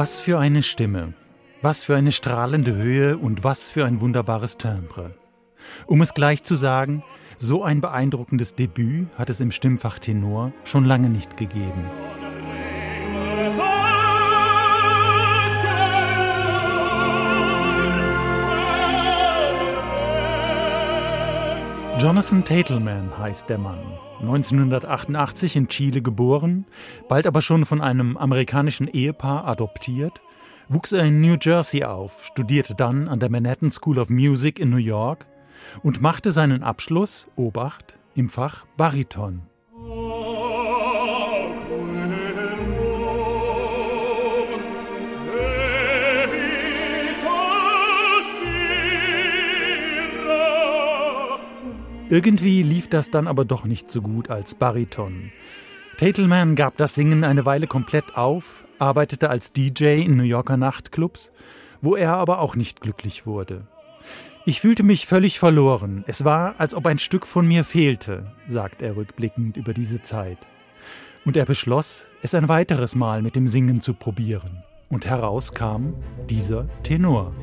Was für eine Stimme, was für eine strahlende Höhe und was für ein wunderbares Timbre. Um es gleich zu sagen, so ein beeindruckendes Debüt hat es im Stimmfach Tenor schon lange nicht gegeben. Jonathan Tatelman heißt der Mann. 1988 in Chile geboren, bald aber schon von einem amerikanischen Ehepaar adoptiert, wuchs er in New Jersey auf, studierte dann an der Manhattan School of Music in New York und machte seinen Abschluss, Obacht, im Fach Bariton. Irgendwie lief das dann aber doch nicht so gut als Bariton. Tatelman gab das Singen eine Weile komplett auf, arbeitete als DJ in New Yorker Nachtclubs, wo er aber auch nicht glücklich wurde. Ich fühlte mich völlig verloren. Es war, als ob ein Stück von mir fehlte, sagt er rückblickend über diese Zeit. Und er beschloss, es ein weiteres Mal mit dem Singen zu probieren. Und heraus kam dieser Tenor.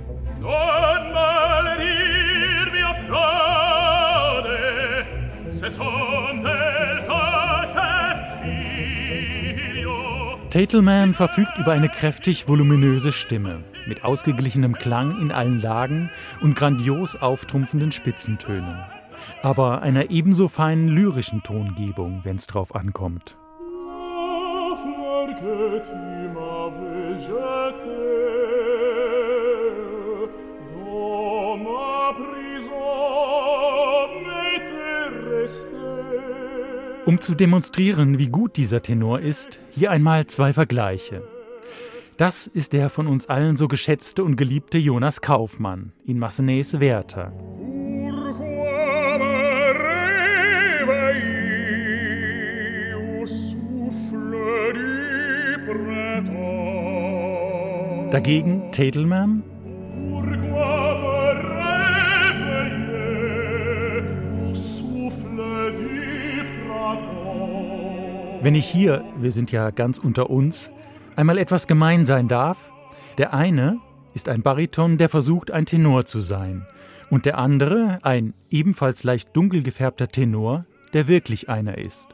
Tatelman verfügt über eine kräftig voluminöse Stimme mit ausgeglichenem Klang in allen Lagen und grandios auftrumpfenden Spitzentönen, aber einer ebenso feinen lyrischen Tongebung, wenn es drauf ankommt. Um zu demonstrieren, wie gut dieser Tenor ist, hier einmal zwei Vergleiche. Das ist der von uns allen so geschätzte und geliebte Jonas Kaufmann in Massenets Werther. Dagegen Tatelman Wenn ich hier, wir sind ja ganz unter uns, einmal etwas gemein sein darf, der eine ist ein Bariton, der versucht, ein Tenor zu sein, und der andere ein ebenfalls leicht dunkel gefärbter Tenor, der wirklich einer ist.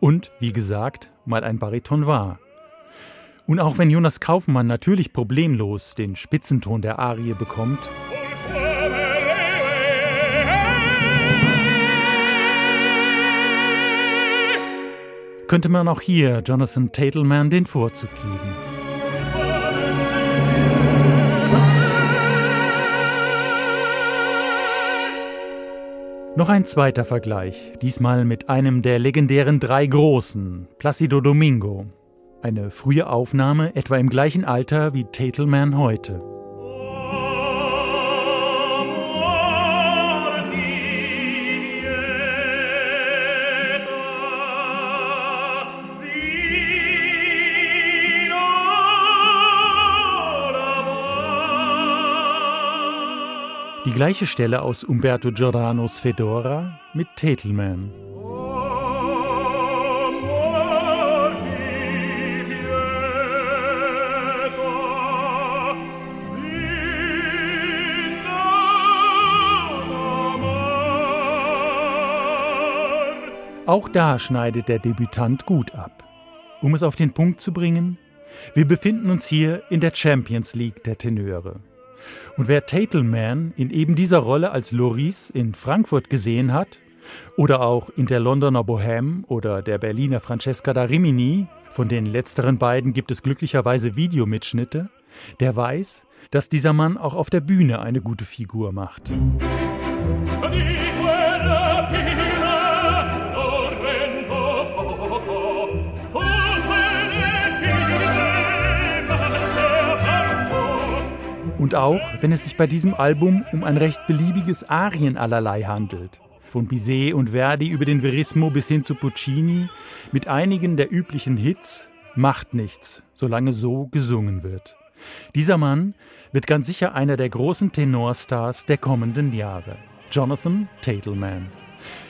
Und, wie gesagt, mal ein Bariton war. Und auch wenn Jonas Kaufmann natürlich problemlos den Spitzenton der Arie bekommt, könnte man auch hier Jonathan Tatelman den Vorzug geben. Noch ein zweiter Vergleich, diesmal mit einem der legendären drei Großen, Placido Domingo. Eine frühe Aufnahme etwa im gleichen Alter wie Tatelman heute. Die gleiche Stelle aus Umberto Giordano's Fedora mit Tatelman. Auch da schneidet der Debütant gut ab. Um es auf den Punkt zu bringen, wir befinden uns hier in der Champions League der Tenöre. Und wer Tatelman in eben dieser Rolle als Loris in Frankfurt gesehen hat, oder auch in der Londoner Bohème oder der Berliner Francesca da Rimini, von den letzteren beiden gibt es glücklicherweise Videomitschnitte, der weiß, dass dieser Mann auch auf der Bühne eine gute Figur macht. Und auch, wenn es sich bei diesem Album um ein recht beliebiges Arien allerlei handelt. Von Bizet und Verdi über den Verismo bis hin zu Puccini, mit einigen der üblichen Hits, macht nichts, solange so gesungen wird. Dieser Mann wird ganz sicher einer der großen Tenorstars der kommenden Jahre. Jonathan Tatelman.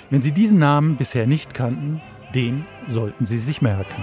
Wenn Sie diesen Namen bisher nicht kannten, den sollten Sie sich merken.